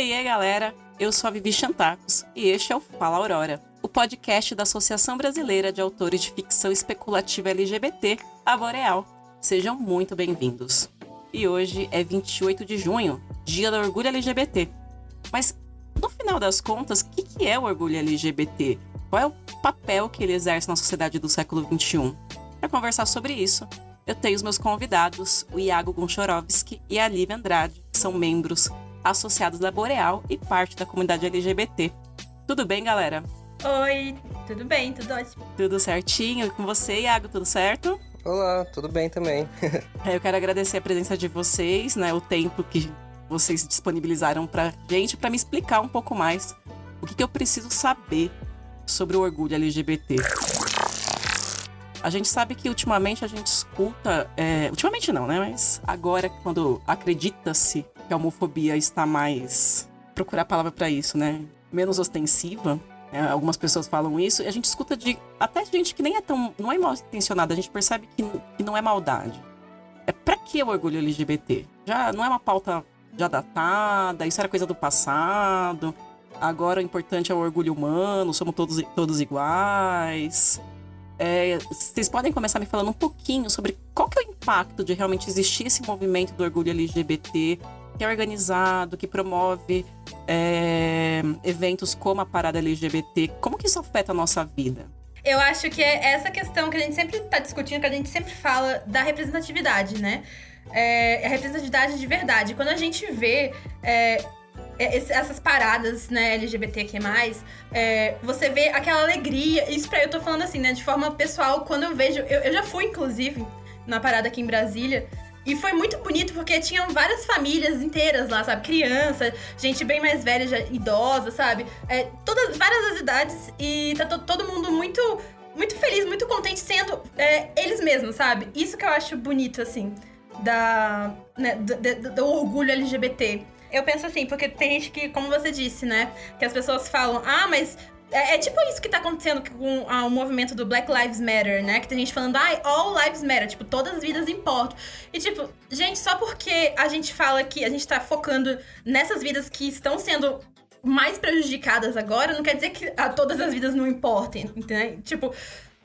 Oi, galera! Eu sou a Vivi Chantacos e este é o Fala Aurora, o podcast da Associação Brasileira de Autores de Ficção Especulativa LGBT, a Boreal. Sejam muito bem-vindos. E hoje é 28 de junho, Dia do Orgulho LGBT. Mas, no final das contas, o que, que é o orgulho LGBT? Qual é o papel que ele exerce na sociedade do século XXI? Para conversar sobre isso, eu tenho os meus convidados, o Iago Gonchorovski e a Lívia Andrade, que são membros associados da Boreal e parte da comunidade LGBT. Tudo bem, galera? Oi, tudo bem, tudo ótimo. Tudo certinho com você, Iago, tudo certo? Olá, tudo bem também. eu quero agradecer a presença de vocês, né, o tempo que vocês disponibilizaram pra gente para me explicar um pouco mais o que, que eu preciso saber sobre o orgulho LGBT. A gente sabe que ultimamente a gente escuta. É, ultimamente não, né? Mas agora, quando acredita-se que a homofobia está mais. procurar a palavra para isso, né? Menos ostensiva. É, algumas pessoas falam isso, e a gente escuta de até gente que nem é tão. não é mal intencionada, a gente percebe que, que não é maldade. É pra que o orgulho LGBT? Já não é uma pauta já datada, isso era coisa do passado. Agora o importante é o orgulho humano, somos todos, todos iguais. É, vocês podem começar me falando um pouquinho sobre qual que é o impacto de realmente existir esse movimento do orgulho LGBT, que é organizado, que promove é, eventos como a parada LGBT. Como que isso afeta a nossa vida? Eu acho que é essa questão que a gente sempre está discutindo, que a gente sempre fala da representatividade, né? É, a representatividade de verdade. Quando a gente vê é, é, essas paradas, né, LGBTQ+, é, você vê aquela alegria, isso pra eu tô falando assim, né, de forma pessoal, quando eu vejo, eu, eu já fui, inclusive, na parada aqui em Brasília, e foi muito bonito porque tinham várias famílias inteiras lá, sabe? Criança, gente bem mais velha, já, idosa, sabe? É, todas, várias das idades e tá todo mundo muito, muito feliz, muito contente sendo é, eles mesmos, sabe? Isso que eu acho bonito, assim, da, né, do, do, do orgulho LGBT. Eu penso assim, porque tem gente que, como você disse, né? Que as pessoas falam, ah, mas é, é, tipo isso que tá acontecendo com ah, o movimento do Black Lives Matter, né? Que tem gente falando, ai, ah, all lives matter, tipo, todas as vidas importam. E tipo, gente, só porque a gente fala que a gente tá focando nessas vidas que estão sendo mais prejudicadas agora, não quer dizer que ah, todas as vidas não importem, entendeu? Tipo,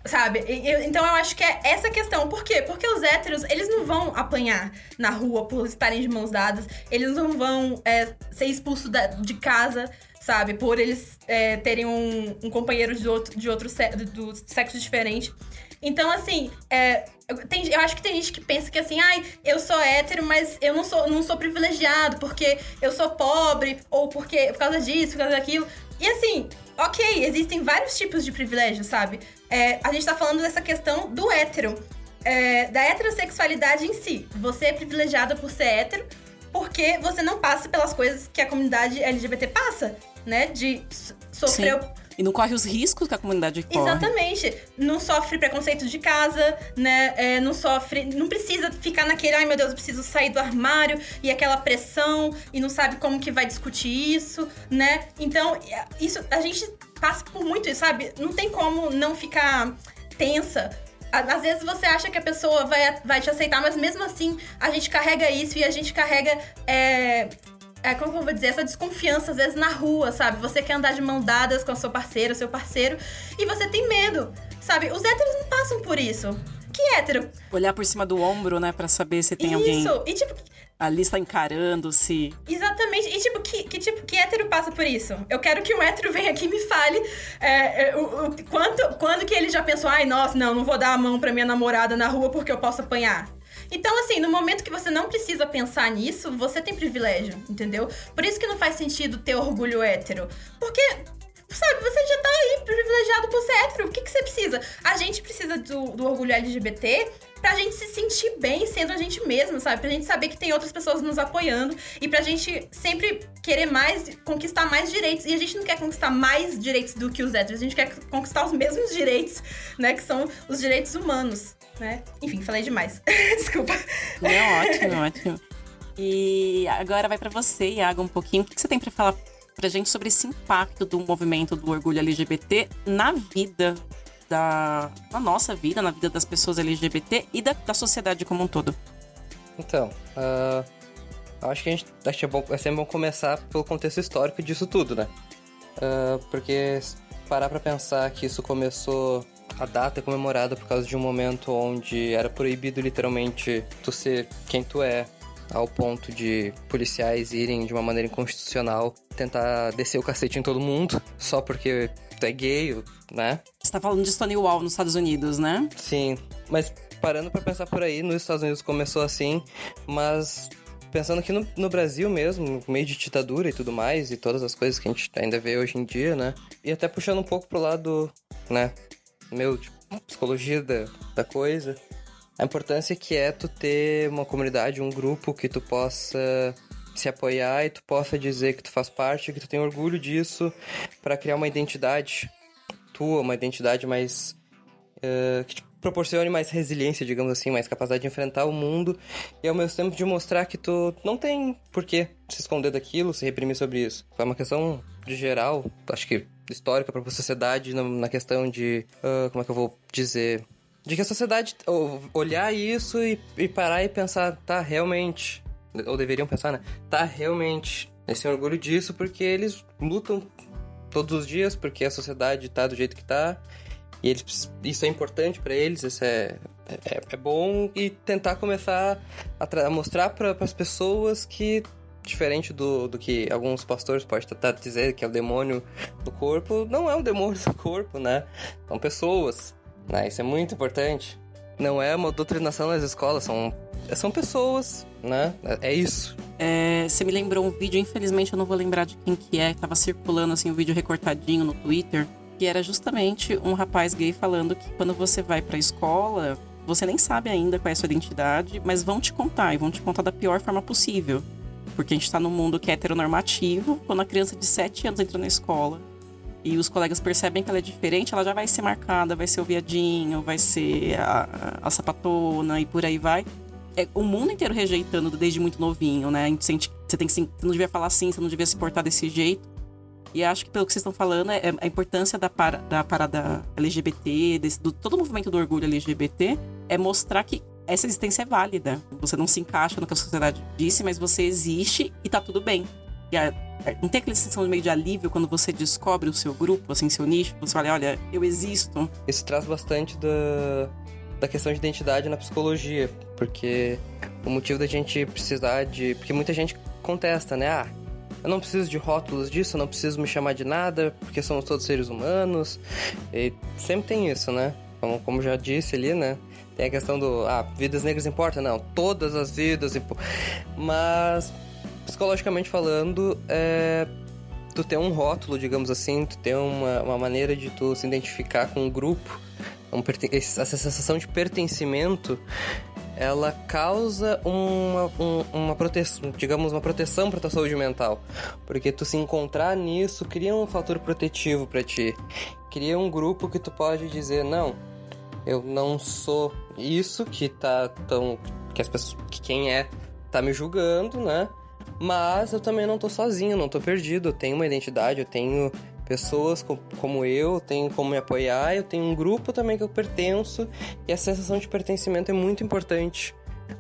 Sabe? Eu, então eu acho que é essa questão. Por quê? Porque os héteros, eles não vão apanhar na rua por estarem de mãos dadas. Eles não vão é, ser expulsos de casa, sabe? Por eles é, terem um, um, companheiro de outro, de outro do sexo diferente. Então, assim, é, tem, eu acho que tem gente que pensa que assim, ai, eu sou hétero, mas eu não sou, não sou privilegiado porque eu sou pobre, ou porque por causa disso, por causa daquilo. E assim, ok, existem vários tipos de privilégio, sabe? É, a gente tá falando dessa questão do hétero, é, da heterossexualidade em si. Você é privilegiada por ser hétero porque você não passa pelas coisas que a comunidade LGBT passa, né? De sofrer. Sim e não corre os riscos que a comunidade corre. Exatamente. Não sofre preconceito de casa, né? É, não sofre. Não precisa ficar naquele, ai meu Deus, eu preciso sair do armário e aquela pressão e não sabe como que vai discutir isso, né? Então, isso a gente passa por muito isso, sabe? Não tem como não ficar tensa às vezes você acha que a pessoa vai, vai te aceitar, mas mesmo assim a gente carrega isso e a gente carrega é, é, como eu vou dizer, essa desconfiança, às vezes, na rua, sabe? Você quer andar de mão dadas com a sua parceira, seu parceiro, e você tem medo, sabe? Os héteros não passam por isso. Que hétero? Olhar por cima do ombro, né, para saber se tem isso. alguém. Isso, e tipo. Ali está encarando se. Exatamente. E tipo, que, que tipo, que hétero passa por isso? Eu quero que um hétero venha aqui e me fale é, é, o, o, quanto, quando que ele já pensou, ai, nossa, não, não vou dar a mão pra minha namorada na rua porque eu posso apanhar. Então, assim, no momento que você não precisa pensar nisso, você tem privilégio, entendeu? Por isso que não faz sentido ter orgulho hétero. Porque sabe, você já tá aí privilegiado por ser hétero. O que, que você precisa? A gente precisa do, do orgulho LGBT pra gente se sentir bem sendo a gente mesmo, sabe? Pra gente saber que tem outras pessoas nos apoiando e pra gente sempre querer mais, conquistar mais direitos. E a gente não quer conquistar mais direitos do que os héteros, a gente quer conquistar os mesmos direitos, né? Que são os direitos humanos né? Enfim, falei demais. Desculpa. É ótimo, ótimo. E agora vai para você, Iago, um pouquinho. O que você tem para falar pra gente sobre esse impacto do movimento do orgulho LGBT na vida da na nossa vida, na vida das pessoas LGBT e da, da sociedade como um todo? Então, uh, acho que a gente acho que é, bom, é sempre bom começar pelo contexto histórico disso tudo, né? Uh, porque parar pra pensar que isso começou. A data é comemorada por causa de um momento onde era proibido literalmente tu ser quem tu é, ao ponto de policiais irem de uma maneira inconstitucional tentar descer o cacete em todo mundo só porque tu é gay, né? Você tá falando de Stonewall nos Estados Unidos, né? Sim, mas parando para pensar por aí, nos Estados Unidos começou assim, mas pensando aqui no, no, Brasil mesmo, meio de ditadura e tudo mais, e todas as coisas que a gente ainda vê hoje em dia, né? E até puxando um pouco pro lado, né, meu, tipo, psicologia da, da coisa, a importância que é tu ter uma comunidade, um grupo que tu possa se apoiar e tu possa dizer que tu faz parte, que tu tem orgulho disso, para criar uma identidade tua, uma identidade mais. Uh, que te proporcione mais resiliência, digamos assim, mais capacidade de enfrentar o mundo e ao mesmo tempo de mostrar que tu não tem por que se esconder daquilo, se reprimir sobre isso. É uma questão de geral, acho que histórica para a sociedade na, questão de. Uh, como é que eu vou dizer? De que a sociedade olhar isso e, e parar e pensar, tá, realmente. Ou deveriam pensar, né? Tá, realmente. Têm orgulho disso porque eles lutam todos os dias, porque a sociedade tá do jeito que tá. E eles, isso é importante para eles, isso é, é, é, bom. E tentar começar a, a mostrar para as pessoas que, diferente do, do que alguns pastores podem tentar dizer que é o demônio do corpo, não é um demônio do corpo, né? São pessoas, né? Isso é muito importante. Não é uma doutrinação nas escolas, são, são pessoas, né? É, isso. É, você me lembrou um vídeo, infelizmente eu não vou lembrar de quem que é, que tava circulando assim, um vídeo recortadinho no Twitter que era justamente um rapaz gay falando que quando você vai para a escola, você nem sabe ainda qual é a sua identidade, mas vão te contar e vão te contar da pior forma possível. Porque a gente está num mundo que é heteronormativo, quando a criança de 7 anos entra na escola e os colegas percebem que ela é diferente, ela já vai ser marcada, vai ser o viadinho, vai ser a, a sapatona e por aí vai. É o mundo inteiro rejeitando desde muito novinho, né? A gente sente você tem que você não devia falar assim, você não devia se portar desse jeito. E acho que pelo que vocês estão falando, é, é a importância da, para, da parada LGBT, desse, do todo o movimento do orgulho LGBT, é mostrar que essa existência é válida. Você não se encaixa no que a sociedade disse, mas você existe e tá tudo bem. E a, não tem aquela sensação meio de alívio quando você descobre o seu grupo, assim, seu nicho, você fala, olha, eu existo. Isso traz bastante da, da questão de identidade na psicologia, porque o motivo da gente precisar de. Porque muita gente contesta, né? Ah, eu não preciso de rótulos disso, eu não preciso me chamar de nada, porque somos todos seres humanos. E sempre tem isso, né? Como, como já disse ali, né? Tem a questão do, ah, vidas negras importam? Não, todas as vidas importam. Mas, psicologicamente falando, é, tu tem um rótulo, digamos assim, tu tem uma, uma maneira de tu se identificar com um grupo, um, essa sensação de pertencimento ela causa uma, um, uma proteção, digamos, uma proteção para tua saúde mental. Porque tu se encontrar nisso cria um fator protetivo para ti. Cria um grupo que tu pode dizer, não, eu não sou isso que tá tão. que as pessoas. que quem é tá me julgando, né? Mas eu também não tô sozinho, não tô perdido. Eu tenho uma identidade, eu tenho pessoas como eu, tenho como me apoiar, eu tenho um grupo também que eu pertenço e a sensação de pertencimento é muito importante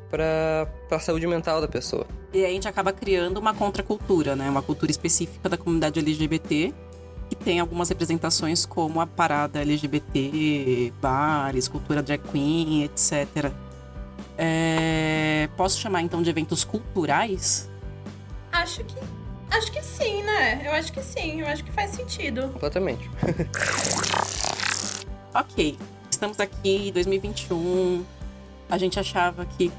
para a saúde mental da pessoa. E aí a gente acaba criando uma contracultura, né? Uma cultura específica da comunidade LGBT que tem algumas representações como a parada LGBT, bares, cultura drag queen, etc. É... Posso chamar então de eventos culturais? Acho que Acho que sim, né? Eu acho que sim, eu acho que faz sentido. Completamente. ok, estamos aqui em 2021. A gente achava que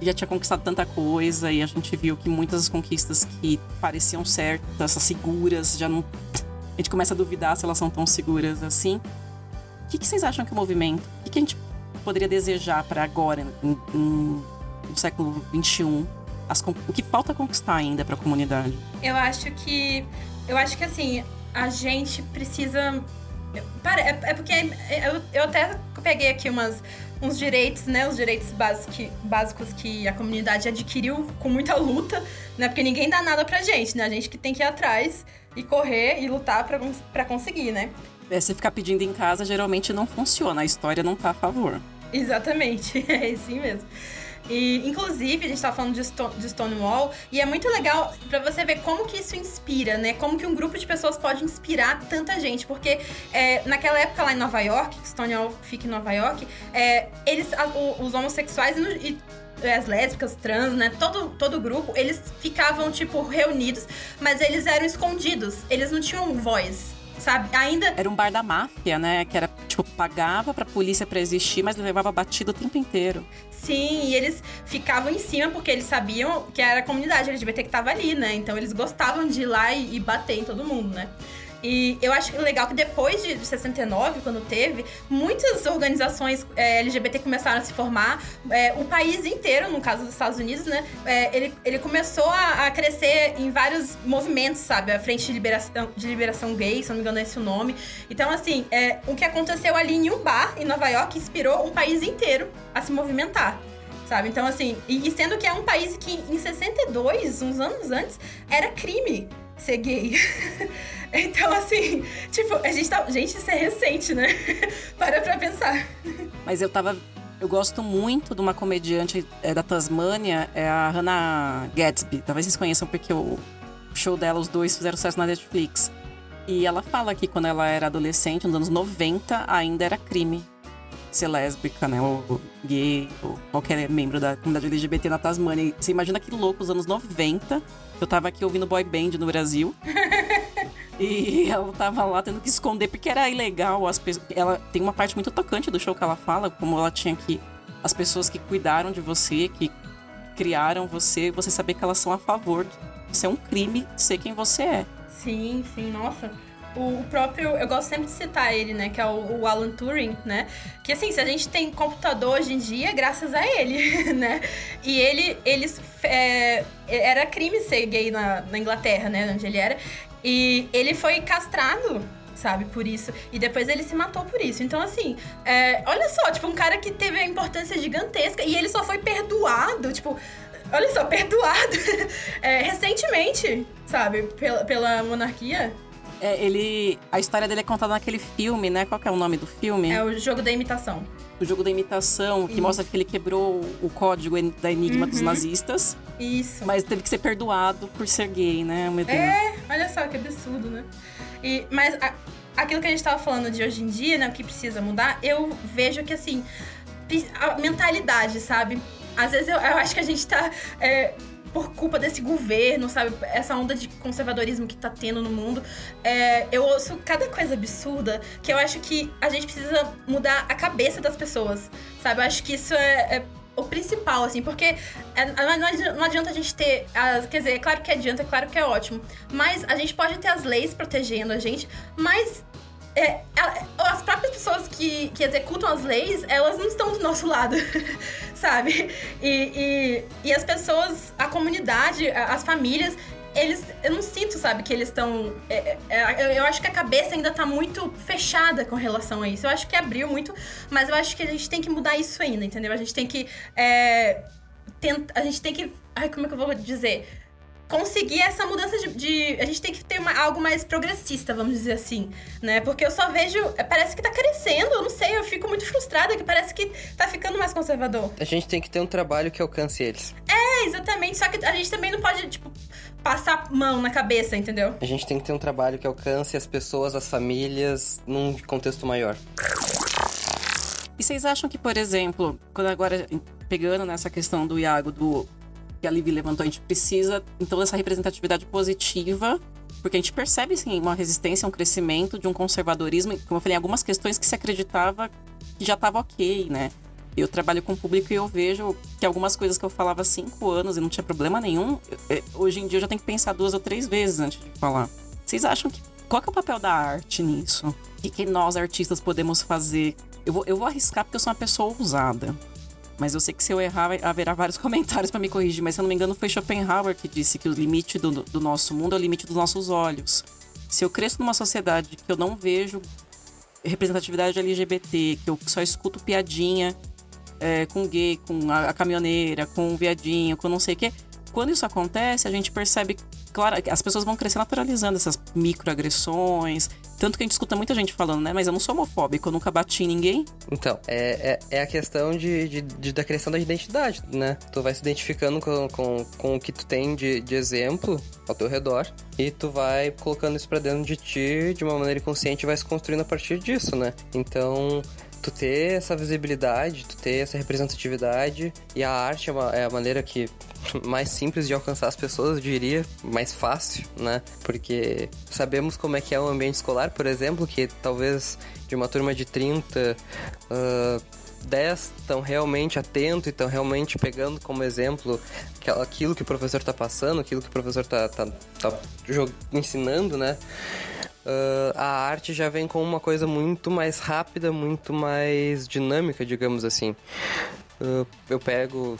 já tinha conquistado tanta coisa e a gente viu que muitas das conquistas que pareciam certas, seguras, já não. A gente começa a duvidar se elas são tão seguras assim. O que, que vocês acham que é o movimento? O que, que a gente poderia desejar para agora, em, em, no século XXI? As, o que falta conquistar ainda para a comunidade? Eu acho que. Eu acho que assim, a gente precisa. Para, é, é porque eu, eu até peguei aqui umas, uns direitos, né? Os direitos básicos, básicos que a comunidade adquiriu com muita luta, né? Porque ninguém dá nada pra gente, né? A gente que tem que ir atrás e correr e lutar para conseguir, né? É, você ficar pedindo em casa geralmente não funciona, a história não tá a favor. Exatamente, é assim mesmo. E, inclusive, a gente tava falando de, Stone, de Stonewall, e é muito legal para você ver como que isso inspira, né? Como que um grupo de pessoas pode inspirar tanta gente. Porque é, naquela época lá em Nova York, Stonewall fica em Nova York, é, eles, os homossexuais e, e as lésbicas, trans, né? Todo, todo grupo, eles ficavam, tipo, reunidos, mas eles eram escondidos. Eles não tinham voz sabe? Ainda. Era um bar da máfia, né? Que era, tipo, pagava pra polícia pra existir, mas levava batido o tempo inteiro. Sim, e eles ficavam em cima porque eles sabiam que era a comunidade LGBT que tava ali, né? Então eles gostavam de ir lá e bater em todo mundo, né? E eu acho legal que depois de 69, quando teve, muitas organizações é, LGBT começaram a se formar. É, o país inteiro, no caso dos Estados Unidos, né? É, ele, ele começou a, a, crescer em vários movimentos, sabe? A Frente de Liberação, de Liberação Gay, se não me engano é esse o nome. Então, assim, é, o que aconteceu ali em um bar em Nova York inspirou um país inteiro a se movimentar sabe? Então, assim, e, sendo que é um país que em 62, uns anos antes, era crime ser gay. então, assim, tipo, a gente tá. Gente, isso é recente, né? Para pra pensar. Mas eu tava. Eu gosto muito de uma comediante é, da Tasmânia, é a Hannah Gatsby. Talvez vocês conheçam porque o show dela, os dois fizeram sucesso na Netflix. E ela fala que quando ela era adolescente, nos anos 90, ainda era crime ser lésbica, né? Ou gay, ou qualquer membro da comunidade LGBT na Tasmânia. E você imagina que louco, os anos 90, eu tava aqui ouvindo boy band no Brasil. e ela tava lá tendo que esconder porque era ilegal. As pessoas, ela tem uma parte muito tocante do show que ela fala, como ela tinha que as pessoas que cuidaram de você, que criaram você, você saber que elas são a favor de ser um crime ser quem você é. Sim, sim, nossa o próprio. Eu gosto sempre de citar ele, né? Que é o, o, Alan Turing, né? Que assim, se a gente tem computador hoje em dia, é graças a ele, né? E ele. Eles. É, era crime ser gay na, na Inglaterra, né? Onde ele era. E ele foi castrado sabe? Por isso. E depois ele se matou por isso. Então, assim, é, olha só, tipo, um cara que teve a importância gigantesca e ele só foi perdoado, tipo. Olha só, perdoado é, recentemente, sabe? Pela, pela monarquia. É, ele. A história dele é contada naquele filme, né? Qual que é o nome do filme? É o jogo da imitação. O jogo da imitação, que Isso. mostra que ele quebrou o código da enigma uhum. dos nazistas. Isso. Mas teve que ser perdoado por ser gay, né? Meu Deus. É, olha só que absurdo, né? E, mas a, aquilo que a gente tava falando de hoje em dia, né? O que precisa mudar, eu vejo que assim. A mentalidade, sabe? Às vezes eu, eu acho que a gente tá. É, por culpa desse governo, sabe? Essa onda de conservadorismo que tá tendo no mundo. É, eu ouço cada coisa absurda que eu acho que a gente precisa mudar a cabeça das pessoas, sabe? Eu acho que isso é, é o principal, assim, porque é, não adianta a gente ter. Quer dizer, é claro que adianta, é claro que é ótimo. Mas a gente pode ter as leis protegendo a gente, mas é, as próprias pessoas que, que executam as leis, elas não estão do nosso lado, sabe? E, e, e, as pessoas, a comunidade, as famílias, eles. Eu não sinto, sabe, que eles estão. É, é, eu acho que a cabeça ainda tá muito fechada com relação a isso. Eu acho que abriu muito, mas eu acho que a gente tem que mudar isso ainda, entendeu? A gente tem que. É, tenta, a gente tem que. Ai, como é que eu vou dizer? Conseguir essa mudança de, de, a gente tem que ter uma, algo mais progressista, vamos dizer assim, né? Porque eu só vejo, é, parece que tá crescendo, eu não sei, eu fico muito frustrada que parece que tá ficando mais conservador. A gente tem que ter um trabalho que alcance eles. É, exatamente, só que a gente também não pode, tipo, passar mão na cabeça, entendeu? A gente tem que ter um trabalho que alcance as pessoas, as famílias, num contexto maior. E vocês acham que, por exemplo, quando agora pegando nessa questão do Iago do que a Livi levantou, a gente precisa, então, dessa representatividade positiva, porque a gente percebe, sim, uma resistência, um crescimento de um conservadorismo, como eu falei, algumas questões que se acreditava que já estava ok, né? Eu trabalho com o público e eu vejo que algumas coisas que eu falava há cinco anos e não tinha problema nenhum, é, hoje em dia eu já tenho que pensar duas ou três vezes antes de falar. Vocês acham que. Qual que é o papel da arte nisso? O que, que nós, artistas, podemos fazer? Eu vou, eu vou arriscar porque eu sou uma pessoa ousada. Mas eu sei que se eu errar, haverá vários comentários para me corrigir. Mas se eu não me engano, foi Schopenhauer que disse que o limite do, do nosso mundo é o limite dos nossos olhos. Se eu cresço numa sociedade que eu não vejo representatividade LGBT, que eu só escuto piadinha é, com gay, com a, a, caminhoneira, com o viadinho, com não sei o quê. Quando isso acontece, a gente percebe, claro, as pessoas vão crescer naturalizando essas microagressões, Tanto que a gente escuta muita gente falando, né? Mas eu não sou homofóbico, eu nunca bati em ninguém. Então, é, é, é a questão de, de, de, da criação da identidade, né? Tu vai se identificando com, com, com o que tu tem de, de exemplo ao teu redor e tu vai colocando isso pra dentro de ti de uma maneira inconsciente e vai se construindo a partir disso, né? Então, tu ter essa visibilidade, tu ter essa representatividade e a arte é, uma, é a maneira que mais simples de alcançar as pessoas, eu diria, mais fácil, né? Porque sabemos como é que é o ambiente escolar, por exemplo, que talvez de uma turma de 30, uh, 10 estão realmente atentos e estão realmente pegando como exemplo aquilo que o professor está passando, aquilo que o professor está tá, tá ensinando, né? Uh, a arte já vem com uma coisa muito mais rápida, muito mais dinâmica, digamos assim. Uh, eu pego,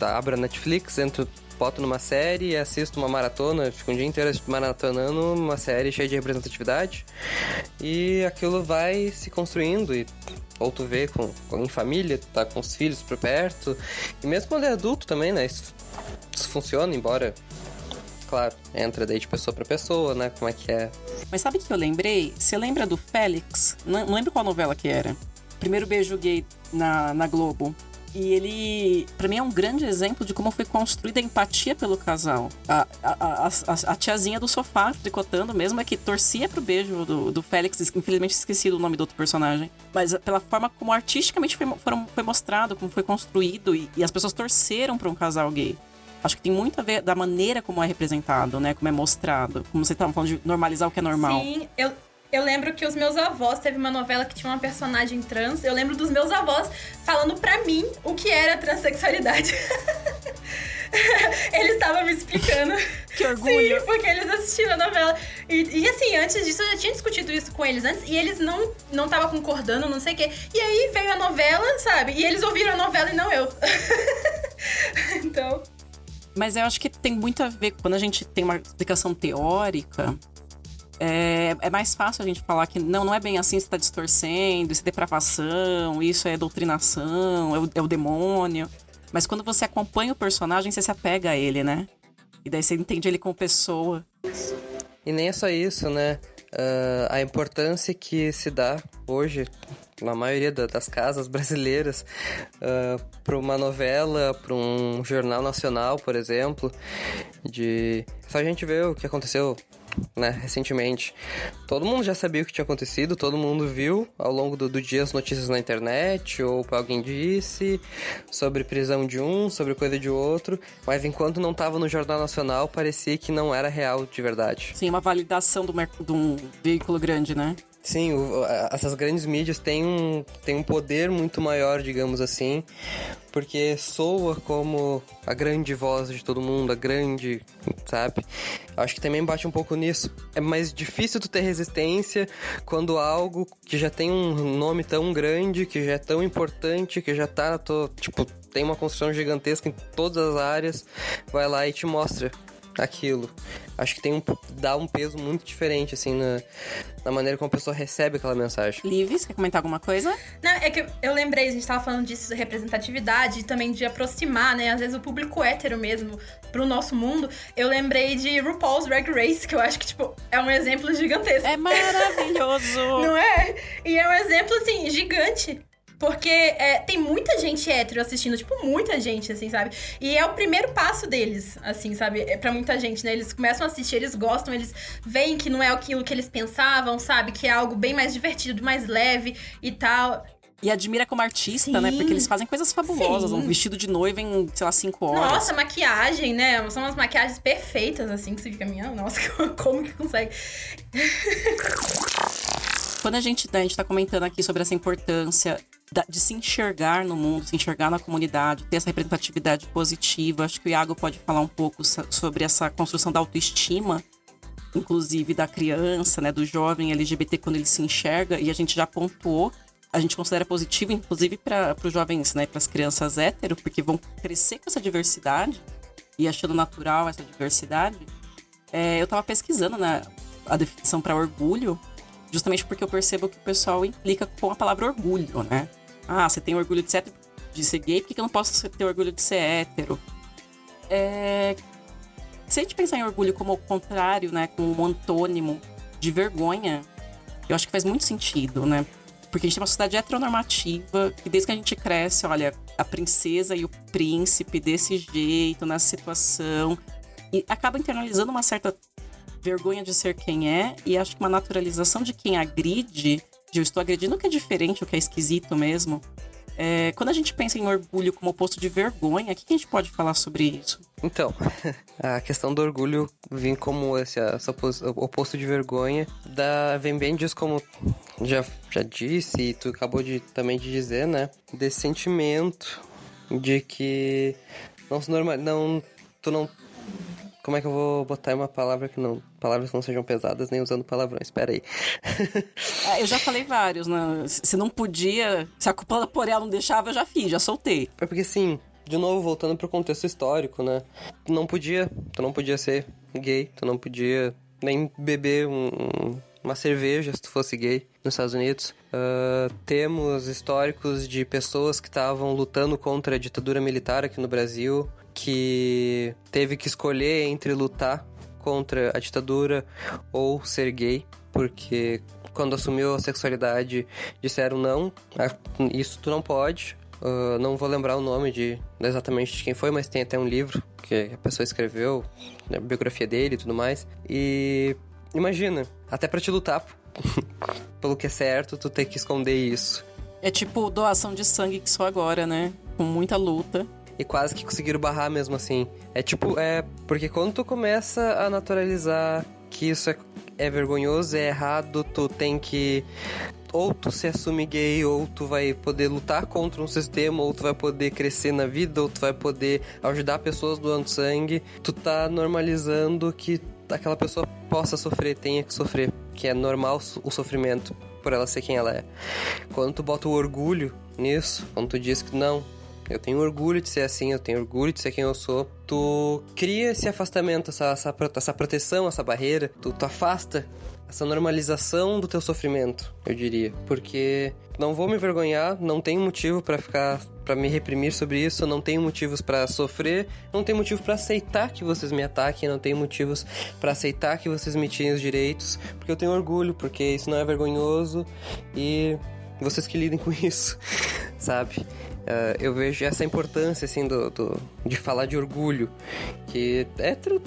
abro a Netflix, entro, boto numa série, assisto uma maratona, fico um dia inteiro maratonando uma série cheia de representatividade e aquilo vai se construindo e ou tu vê com, com, em família, tá com os filhos por perto, e mesmo quando é adulto também, né? Isso, isso funciona, embora claro, entra daí de pessoa para pessoa, né? Como é que é. Mas sabe que eu lembrei? Você lembra do Félix? Não, não lembro qual novela que era. Primeiro beijo gay na, na Globo. E ele, para mim, é um grande exemplo de como foi construída a empatia pelo casal. A, a, a, a, tiazinha do sofá, tricotando mesmo, é que torcia pro beijo do, do Félix. Infelizmente esqueci o nome do outro personagem. Mas pela forma como artisticamente foi, foram, foi mostrado, como foi construído, e, e as pessoas torceram para um casal gay. Acho que tem muito a ver da maneira como é representado, né? Como é mostrado. Como você estava falando de normalizar o que é normal. Sim, eu, eu lembro que os meus avós teve uma novela que tinha uma personagem trans. Eu lembro dos meus avós falando pra mim o que era transexualidade. eles estavam me explicando. Que orgulho. Sim, porque eles assistiram a novela. E, e, assim, antes disso, eu já tinha discutido isso com eles antes, e eles não não estavam concordando, não sei o quê. E aí veio a novela, sabe? E eles ouviram a novela e não eu. Mas eu acho que tem muito a ver quando a gente tem uma explicação teórica. É, é mais fácil a gente falar que não, não é bem assim, você está distorcendo, isso é depravação, isso é doutrinação, é o, é o demônio. Mas quando você acompanha o personagem, você se apega a ele, né? E daí você entende ele como pessoa. E nem é só isso, né? Uh, a importância que se dá hoje na maioria das casas brasileiras, uh, para uma novela, para um jornal nacional, por exemplo, de só a gente vê o que aconteceu né, recentemente. Todo mundo já sabia o que tinha acontecido, todo mundo viu ao longo do, do dia as notícias na internet, ou alguém disse sobre prisão de um, sobre coisa de outro, mas enquanto não estava no Jornal Nacional, parecia que não era real de verdade. Sim, uma validação do, de um veículo grande, né? Sim, o, essas grandes mídias têm um, têm um poder muito maior, digamos assim, porque soa como a grande voz de todo mundo, a grande, sabe? Acho que também bate um pouco nisso. É mais difícil tu ter resistência quando algo que já tem um nome tão grande, que já é tão importante, que já tá tua, tipo, tem uma construção gigantesca em todas as áreas, vai lá e te mostra aquilo. Acho que tem um, dá um peso muito diferente, assim, na, na maneira como a pessoa recebe aquela mensagem. Liv, você quer comentar alguma coisa? Não, é que eu lembrei, a gente tava falando disso, representatividade, também de aproximar, né, às vezes o público hétero mesmo, pro nosso mundo. Eu lembrei de RuPaul's Drag Race, que eu acho que, tipo, é um exemplo gigantesco. É maravilhoso! Não é? E é um exemplo, assim, gigante porque é, tem muita gente hétero assistindo, tipo, muita gente, assim, sabe? E é o primeiro passo deles, assim, sabe? É pra muita gente, né? Eles começam a assistir, eles gostam, eles veem que não é aquilo que eles pensavam, sabe? Que é algo bem mais divertido, mais leve e tal. E admira como artista, sim, né? Porque eles fazem coisas fabulosas. Sim. Um vestido de noiva em, sei lá, cinco horas. Nossa, maquiagem, né? São umas maquiagens perfeitas, assim, que você fica, minha, nossa, como que consegue? Quando a gente, né, a gente tá comentando aqui sobre essa importância de se enxergar no mundo, se enxergar na comunidade, ter essa representatividade positiva. Acho que o Iago pode falar um pouco sobre essa construção da autoestima, inclusive da criança, né, do jovem LGBT quando ele se enxerga, e a gente já pontuou, a gente considera positivo, inclusive para os jovens, né, para as crianças hétero, porque vão crescer com essa diversidade e achando natural essa diversidade. É, eu estava pesquisando né, a definição para orgulho, justamente porque eu percebo que o pessoal implica com a palavra orgulho, né? Ah, você tem orgulho de ser, de ser gay, por que eu não posso ter orgulho de ser hétero? É... Se a gente pensar em orgulho como o contrário, né, como um antônimo de vergonha, Eu acho que faz muito sentido, né? Porque a gente tem uma sociedade heteronormativa e desde que a gente cresce, olha, a princesa e o príncipe desse jeito, na situação, e acaba internalizando uma certa vergonha de ser quem é e acho que uma naturalização de quem agride, de eu estou agredindo o que é diferente, o que é esquisito mesmo. É, quando a gente pensa em orgulho como oposto de vergonha, o que a gente pode falar sobre isso? Então, a questão do orgulho vem como esse, esse oposto de vergonha, da, vem bem disso como já, já disse e tu acabou de, também de dizer, né? Desse sentimento de que não se normal, não, tu não como é que eu vou botar uma palavra que não. Palavras que não sejam pesadas, nem usando palavrões. Espera aí. É, eu já falei vários, né? Se não podia. Se a culpa por ela não deixava, eu já fiz, já soltei. É porque sim, de novo, voltando pro contexto histórico, né? Tu não podia. Tu não podia ser gay, tu não podia nem beber um, uma cerveja se tu fosse gay nos Estados Unidos. Uh, temos históricos de pessoas que estavam lutando contra a ditadura militar aqui no Brasil que teve que escolher entre lutar contra a ditadura ou ser gay, porque quando assumiu a sexualidade disseram não, isso tu não pode. Uh, não vou lembrar o nome de exatamente de quem foi, mas tem até um livro que a pessoa escreveu, né, a biografia dele e tudo mais. E imagina, até para te lutar pelo que é certo, tu ter que esconder isso. É tipo doação de sangue que só agora, né? Com muita luta e quase que conseguiram barrar mesmo assim. É tipo, é. Porque quando tu começa a naturalizar que isso é, é vergonhoso, é errado, tu tem que ou tu se assume gay, ou tu vai poder lutar contra um sistema, ou tu vai poder crescer na vida, ou tu vai poder ajudar pessoas doando sangue. Tu tá normalizando que aquela pessoa possa sofrer, tenha que sofrer, que é normal o sofrimento por ela ser quem ela é. Quando tu bota o orgulho nisso, quando tu diz que não, eu tenho orgulho de ser assim, eu tenho orgulho de ser quem eu sou. Tu cria esse afastamento, essa, essa, essa proteção, essa barreira, tu, tu afasta essa normalização do teu sofrimento, eu diria. Porque não vou me envergonhar, não tenho motivo para ficar para me reprimir sobre isso, não tenho motivos para sofrer, não tenho motivo para aceitar que vocês me ataquem, não tenho motivos para aceitar que vocês me tirem os direitos, porque eu tenho orgulho, porque isso não é vergonhoso e vocês que lidem com isso, sabe? Uh, eu vejo essa importância, assim, do, do, de falar de orgulho. Que hétero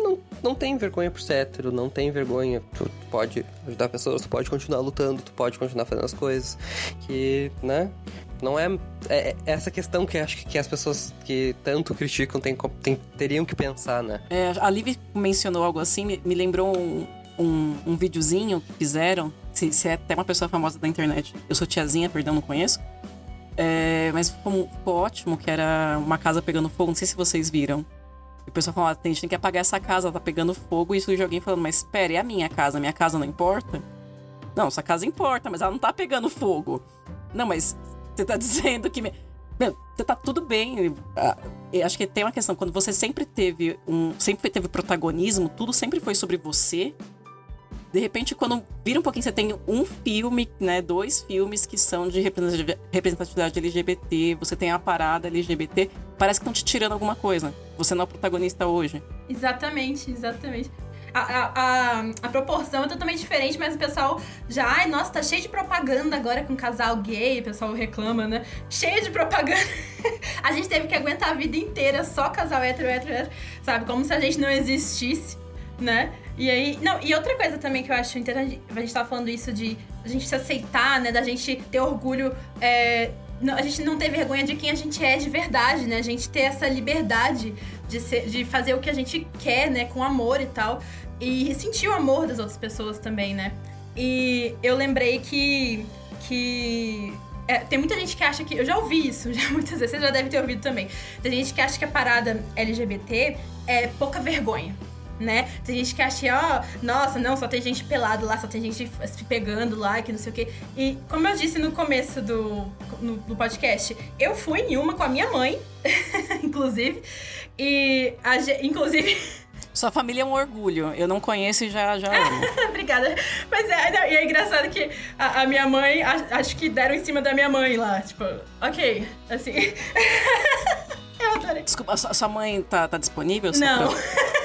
não, não tem vergonha por ser hétero, não tem vergonha. Tu pode ajudar pessoas, tu pode continuar lutando, tu pode continuar fazendo as coisas. Que, né? Não é, é, é essa questão que acho que as pessoas que tanto criticam tem, tem, teriam que pensar, né? É, a Liv mencionou algo assim, me, me lembrou um, um, um videozinho que fizeram. Se, se é até uma pessoa famosa da internet. Eu sou tiazinha, perdão, não conheço é, mas ficou, ótimo que era uma casa pegando fogo. Não sei se vocês viram. E o pessoal falou: ah, a gente tem que apagar essa casa, tá pegando fogo. E surgiu alguém falando: mas espere, é a minha casa, minha casa não importa? Não, essa casa importa, mas ela não tá pegando fogo. Não, mas você tá dizendo que. Meu, você tá tudo bem. Eu acho que tem uma questão, quando você sempre teve um. Sempre teve protagonismo, tudo sempre foi sobre você de repente, quando vira um pouquinho, você tem um filme, né? Dois filmes que são de representatividade LGBT, você tem a parada LGBT, parece que estão te tirando alguma coisa. Você não é o protagonista hoje. Exatamente, exatamente. A, a, a, a, proporção é totalmente diferente, mas o pessoal já, ai, nossa, tá cheio de propaganda agora com casal gay, o pessoal reclama, né? Cheio de propaganda. a gente teve que aguentar a vida inteira só casal hétero, hétero, hétero, sabe? Como se a gente não existisse, né? E aí, não, e outra coisa também que eu acho interessante, a gente tava falando isso de a gente se aceitar, né, da gente ter orgulho, é, a gente não ter vergonha de quem a gente é de verdade, né, a gente ter essa liberdade de, ser, de fazer o que a gente quer, né, com amor e tal, e sentir o amor das outras pessoas também, né. E eu lembrei que, que é, tem muita gente que acha que. Eu já ouvi isso, já muitas vezes, você já deve ter ouvido também. Tem gente que acha que a parada LGBT é pouca vergonha né? Tem gente que acha, ó, oh, nossa, não, só tem gente pelado lá, só tem gente se pegando lá, que não sei o quê. E como eu disse no começo do, no, do podcast, eu fui em uma com a minha mãe, inclusive, e a, inclusive. Sua família é um orgulho. Eu não conheço e já, já. Obrigada. Mas é, não, e é engraçado que a, a minha mãe, a, acho que deram em cima da minha mãe lá. Tipo, ok, assim. eu adorei. Desculpa, a sua mãe tá, tá disponível? Não. Pra...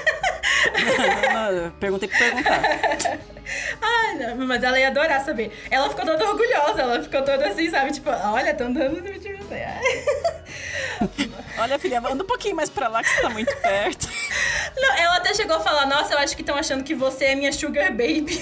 não, não, não, perguntei pra perguntar. Ai, não, mas ela ia adorar saber. Ela ficou toda orgulhosa, ela ficou toda assim, sabe? Tipo, olha, tão dando Olha, filha, anda um pouquinho mais pra lá que você tá muito perto. Não, ela até chegou a falar, nossa, eu acho que estão achando que você é minha sugar baby.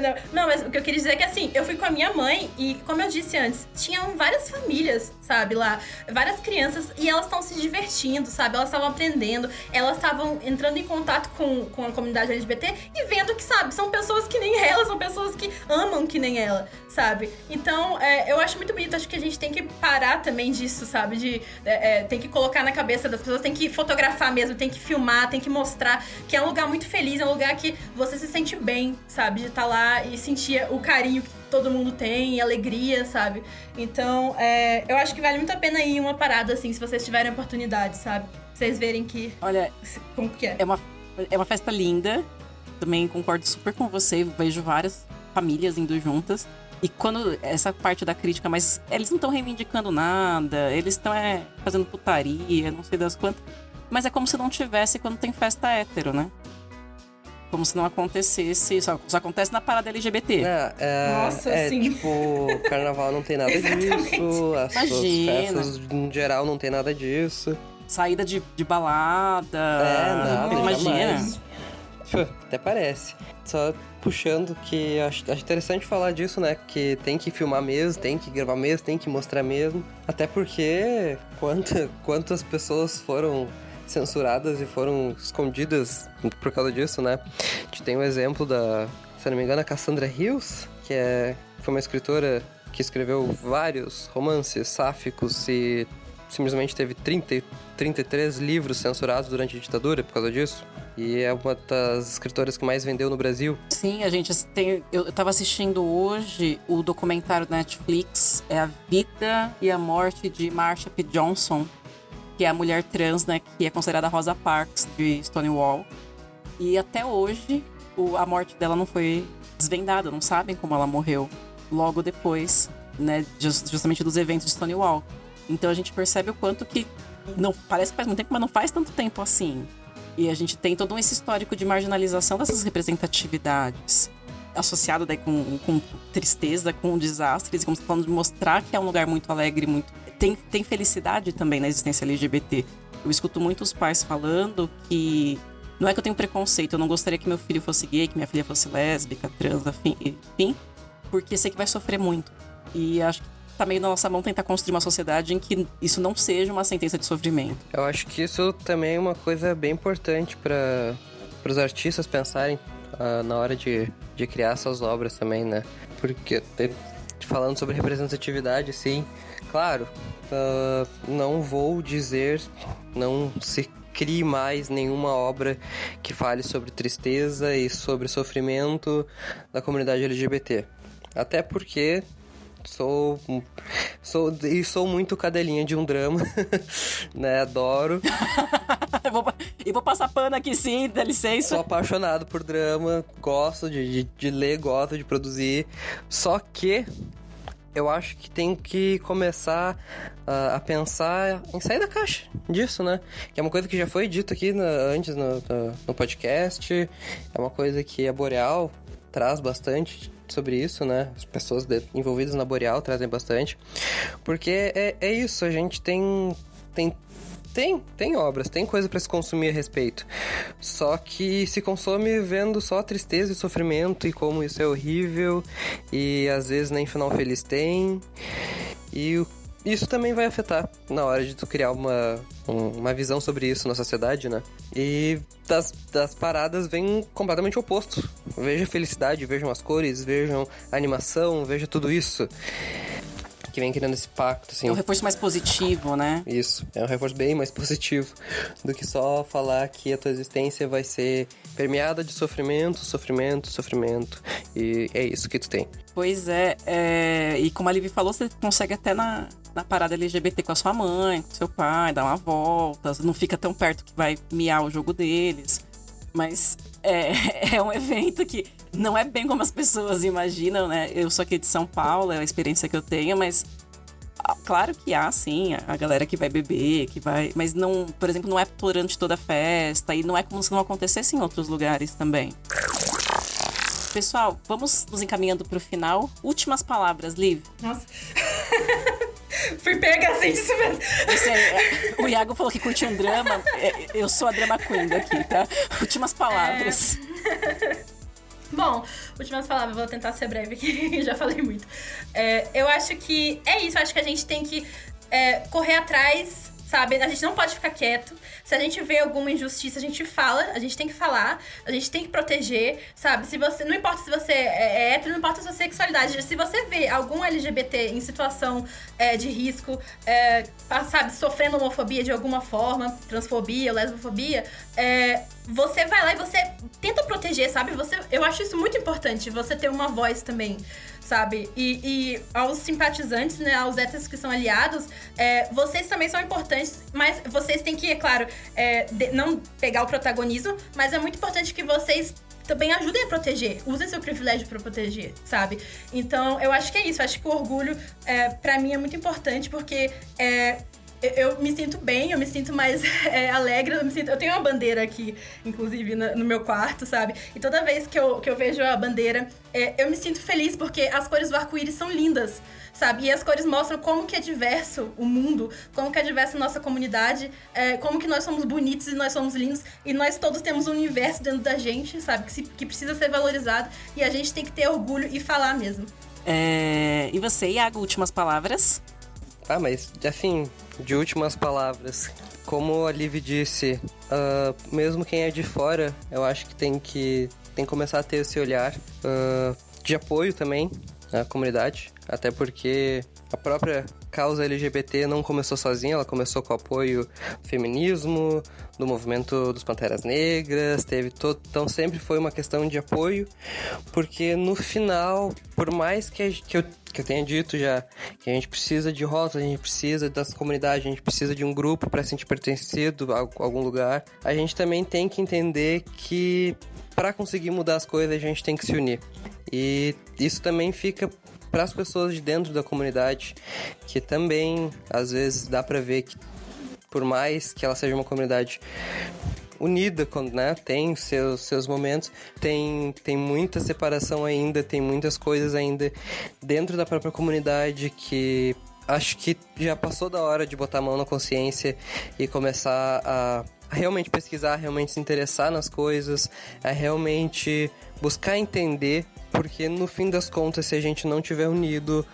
Não. não, mas o que eu queria dizer é que assim, eu fui com a minha mãe e, como eu disse antes, tinham várias famílias, sabe, lá, várias crianças e elas estão se divertindo, sabe? Elas estavam aprendendo, elas estavam entrando em contato com, com a comunidade LGBT e vendo que, sabe, são pessoas que nem ela, são pessoas que amam que nem ela, sabe? Então, é, eu acho muito bonito, acho que a gente tem que parar também disso, sabe? De é, é, tem que colocar na cabeça das pessoas, tem que fotografar mesmo, tem que filmar, tem que mostrar que é um lugar muito feliz, é um lugar que você se sente bem, sabe? De estar tá lá e sentir o carinho que todo mundo tem, e alegria, sabe? Então, é, eu acho que vale muito a pena ir uma parada assim, se vocês tiverem oportunidade, sabe? Vocês verem que. Olha, como que é? É uma, é uma festa linda. Também concordo super com você. Vejo várias famílias indo juntas. E quando essa parte da crítica, mas eles não estão reivindicando nada, eles estão é, fazendo putaria, não sei das quantas. Mas é como se não tivesse quando tem festa hétero, né? Como se não acontecesse. Só, só acontece na parada LGBT. É, é, Nossa, é sim. tipo, carnaval não tem nada disso. As suas Imagina. festas, no geral, não tem nada disso. Saída de, de balada. É, nada, Imagina. jamais. Até parece. Só puxando que acho, acho interessante falar disso, né? Que tem que filmar mesmo, tem que gravar mesmo, tem que mostrar mesmo. Até porque quanta, quantas pessoas foram censuradas e foram escondidas por causa disso, né? A gente tem o exemplo da, se não me engano, a Cassandra Hills, que é, foi uma escritora que escreveu vários romances sáficos e simplesmente teve 30, 33 livros censurados durante a ditadura por causa disso. E é uma das escritoras que mais vendeu no Brasil. Sim, a gente tem. Eu eu tava assistindo hoje o documentário da Netflix, é a vida e a morte de Marsha P. Johnson, que é a mulher trans, né, que é considerada Rosa Parks de Stonewall. E até hoje o- a morte dela não foi desvendada, não sabem como ela morreu logo depois, né, jus- justamente dos eventos de Stonewall. Então a gente percebe o quanto que não parece que faz muito tempo, mas não faz tanto tempo assim. E a gente tem todo esse histórico de marginalização dessas representatividades, associado daí com, com tristeza, com desastres, como falando de mostrar que é um lugar muito alegre, muito tem, tem felicidade também na existência LGBT. Eu escuto muitos pais falando que não é que eu tenho preconceito, eu não gostaria que meu filho fosse gay, que minha filha fosse lésbica, trans, enfim, porque sei que vai sofrer muito. E acho que tá meio na nossa mão tentar construir uma sociedade em que isso não seja uma sentença de sofrimento. Eu acho que isso também é uma coisa bem importante para os artistas pensarem ah, na hora de, de criar suas obras também, né? Porque falando sobre representatividade, sim, claro, ah, não vou dizer, não se crie mais nenhuma obra que fale sobre tristeza e sobre sofrimento da comunidade LGBT. Até porque sou sou e sou muito cadelinha de um drama, né? Adoro. eu, vou, eu vou passar pano aqui sim, dá licença. Sou apaixonado por drama, gosto de, de, de ler, gosto de produzir. Só que eu acho que tem que começar ah, a pensar em sair da caixa disso, né? Que é uma coisa que já foi dito aqui antes no, no- no podcast. É uma coisa que a Boreal traz bastante sobre isso, né? As pessoas de- envolvidas na Boreal trazem bastante. Porque é, é isso, a gente tem. tem tem, tem obras, tem coisa pra se consumir a respeito. Só que se consome vendo só tristeza e sofrimento e como isso é horrível e às vezes nem final feliz tem. E isso também vai afetar na hora de tu criar uma, um- uma visão sobre isso na sociedade, né? E das, das paradas vem completamente oposto. Veja felicidade, vejam as cores, vejam animação, veja tudo isso. Que vem criando esse pacto, assim. É um reforço mais positivo, né? Isso, é um reforço bem mais positivo do que só falar que a tua existência vai ser permeada de sofrimento, sofrimento, sofrimento. E é isso que tu tem. Pois é, é, e como a Livi falou, você consegue até na, na parada LGBT com a sua mãe, com seu pai, dar uma volta, não fica tão perto que vai miar o jogo deles. Mas é, é um evento que não é bem como as pessoas imaginam, né? Eu sou aqui de São Paulo, é a experiência que eu tenho, mas claro que há, sim, a galera que vai beber, que vai. Mas não, por exemplo, não é durante toda a festa e não é como se não acontecesse em outros lugares também. Pessoal, vamos nos encaminhando pro final. Últimas palavras, Liv. Nossa. Fui pega assim de surpresa. é, o Iago falou que curte um drama. É, eu sou a drama queen daqui, tá? Últimas palavras. É... Bom, últimas palavras, vou tentar ser breve, que já falei muito. É, eu acho que é isso, acho que a gente tem que é, correr atrás sabe? A gente não pode ficar quieto. Se a gente vê alguma injustiça, a gente fala, a gente tem que falar, a gente tem que proteger, sabe? Se você, não importa se você é, é hétero, não importa a sua sexualidade. Se você vê algum LGBT em situação é, de risco, é, sabe, sofrendo homofobia de alguma forma, transfobia, lesbofobia, é, você vai lá e você tenta proteger, sabe? Você, eu acho isso muito importante, você ter uma voz também sabe? E, e aos simpatizantes, né, aos héteros que são aliados, é, vocês também são importantes, mas vocês têm que, é claro, é, de, não pegar o protagonismo, mas é muito importante que vocês também ajudem a proteger, usem seu privilégio para proteger, sabe? Então, eu acho que é isso. Eu acho que o orgulho, é, para mim, é muito importante porque é, eu me sinto bem, eu me sinto mais é, alegre, eu, me sinto, eu tenho uma bandeira aqui, inclusive, no, meu quarto, sabe? E toda vez que eu, que eu vejo a bandeira, é, eu me sinto feliz porque as cores do arco-íris são lindas, sabe? E as cores mostram como que é diverso o mundo, como que é diversa a nossa comunidade, é, como que nós somos bonitos e nós somos lindos, e nós todos temos um universo dentro da gente, sabe? Que, se, que precisa ser valorizado, e a gente tem que ter orgulho e falar mesmo. É... E você, Iago, últimas palavras? Ah, mas assim, de últimas palavras. Como a Liv disse, uh, mesmo quem é de fora, eu acho que tem que, tem que começar a ter esse olhar uh, de apoio também à comunidade. Até porque a própria causa LGBT não começou sozinha, ela começou com o apoio do feminismo, do movimento dos Panteras Negras, teve todo, então sempre foi uma questão de apoio, porque no final, por mais que, que, eu, que eu tenha dito já que a gente precisa de rotas, a gente precisa das comunidades, a gente precisa de um grupo para sentir pertencido a algum lugar, a gente também tem que entender que para conseguir mudar as coisas a gente tem que se unir. E isso também fica para as pessoas de dentro da comunidade, que também às vezes dá para ver que por mais que ela seja uma comunidade unida, quando, né, tem seus, seus momentos, tem, tem muita separação ainda, tem muitas coisas ainda dentro da própria comunidade que acho que já passou da hora de botar a mão na consciência e começar a realmente pesquisar, realmente se interessar nas coisas, a realmente buscar entender porque no fim das contas, se a gente não tiver unido,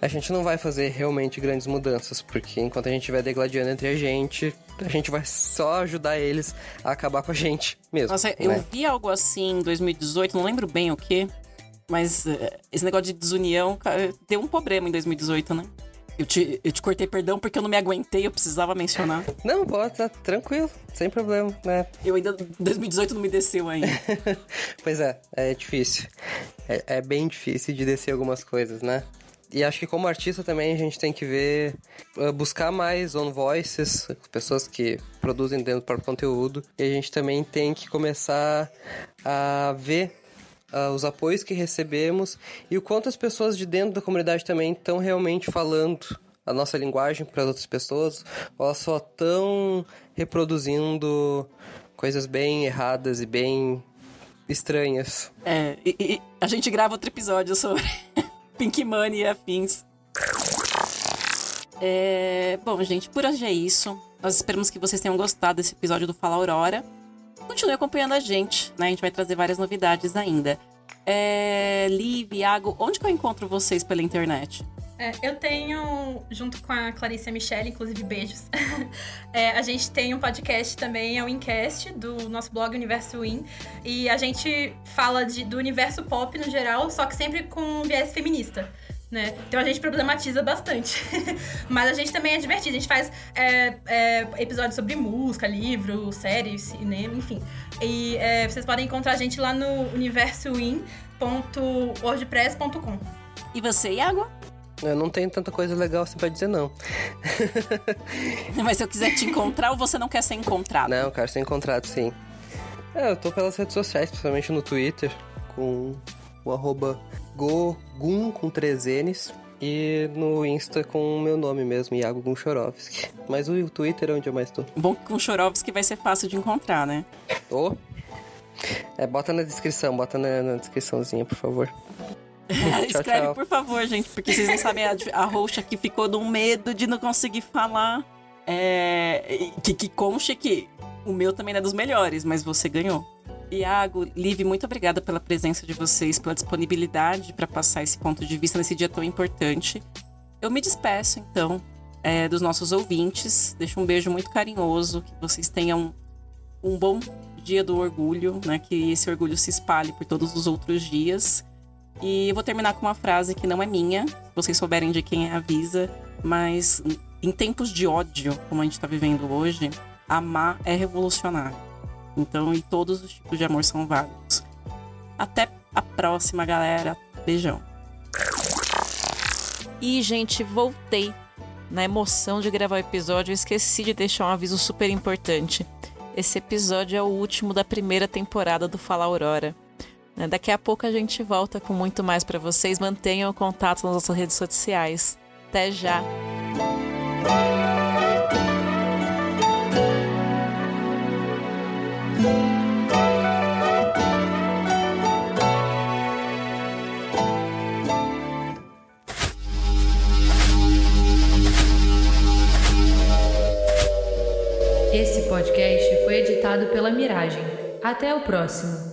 a gente não vai fazer realmente grandes mudanças, porque enquanto a gente estiver degladiando entre a gente, a gente vai só ajudar eles a acabar com a gente mesmo. Nossa, né? eu vi algo assim em 2018, não lembro bem o que, mas uh, esse negócio de desunião deu um problema em 2018, né? Eu te, eu te cortei perdão porque eu não me aguentei, eu precisava mencionar. Não, pode, tá tranquilo, sem problema, né? Eu ainda, 2018 não me desceu ainda. pois é, é difícil. É, é bem difícil de descer algumas coisas, né? E acho que como artista também a gente tem que ver, uh, buscar mais on voices, pessoas que produzem dentro do próprio conteúdo. E a gente também tem que começar a ver uh, os apoios que recebemos e o quanto as pessoas de dentro da comunidade também estão realmente falando a nossa linguagem para outras pessoas, ou elas só estão reproduzindo coisas bem erradas e bem estranhas. É, e, e a gente grava outro episódio sobre Pink Money e afins. É, bom, gente, por hoje é isso. Nós esperamos que vocês tenham gostado desse episódio do Fala Aurora continue acompanhando a gente, né? A gente vai trazer várias novidades ainda. É, Liv, Iago, onde que eu encontro vocês pela internet? É, eu tenho, junto com a Clarice e a Michelle, inclusive beijos, é, a gente tem um podcast também, é o Incast, do nosso blog Universo Win. E a gente fala de, do universo pop no geral, só que sempre com um viés feminista né? Então a gente problematiza bastante. Mas a gente também é divertido. A gente faz é, é, episódios sobre música, livro, séries, cinema, enfim. E é, vocês podem encontrar a gente lá no universoin.wordpress.com. E você, Iago? Eu não tenho tanta coisa legal assim pra dizer, não. Mas se eu quiser te encontrar ou você não quer ser encontrado? Não, eu quero ser encontrado, sim. É, eu tô pelas redes sociais, principalmente no Twitter, com o arroba Gogum com três N's. E no Insta com o meu nome mesmo, Iago Gunchorovski. Mas o Twitter é onde eu mais tô. Bom que com Chorovski vai ser fácil de encontrar, né? Ô! É, bota na descrição, bota na, na descriçãozinha, por favor. Tchau, Escreve, tchau. por favor, gente, porque vocês não sabem, a, a roxa que ficou num medo de não conseguir falar. É, que, que conste que o meu também não é dos melhores, mas você ganhou. Iago, Liv, muito obrigada pela presença de vocês, pela disponibilidade para passar esse ponto de vista nesse dia tão importante. Eu me despeço, então, é, dos nossos ouvintes. Deixo um beijo muito carinhoso, que vocês tenham um bom dia do orgulho, né? Que esse orgulho se espalhe por todos os outros dias. E eu vou terminar com uma frase que não é minha, se vocês souberem de quem é, avisa. Mas em tempos de ódio, como a gente tá vivendo hoje, amar é revolucionário. Então, e todos os tipos de amor são válidos. Até a próxima, galera. Beijão. E, gente, voltei. Na emoção de gravar o episódio, eu esqueci de deixar um aviso super importante. Esse episódio é o último da primeira temporada do Fala Aurora. Né, Daqui a pouco a gente volta com muito mais pra vocês. Mantenham o contato nas nossas redes sociais. Até já! Editado pela Miragem. Até o próximo.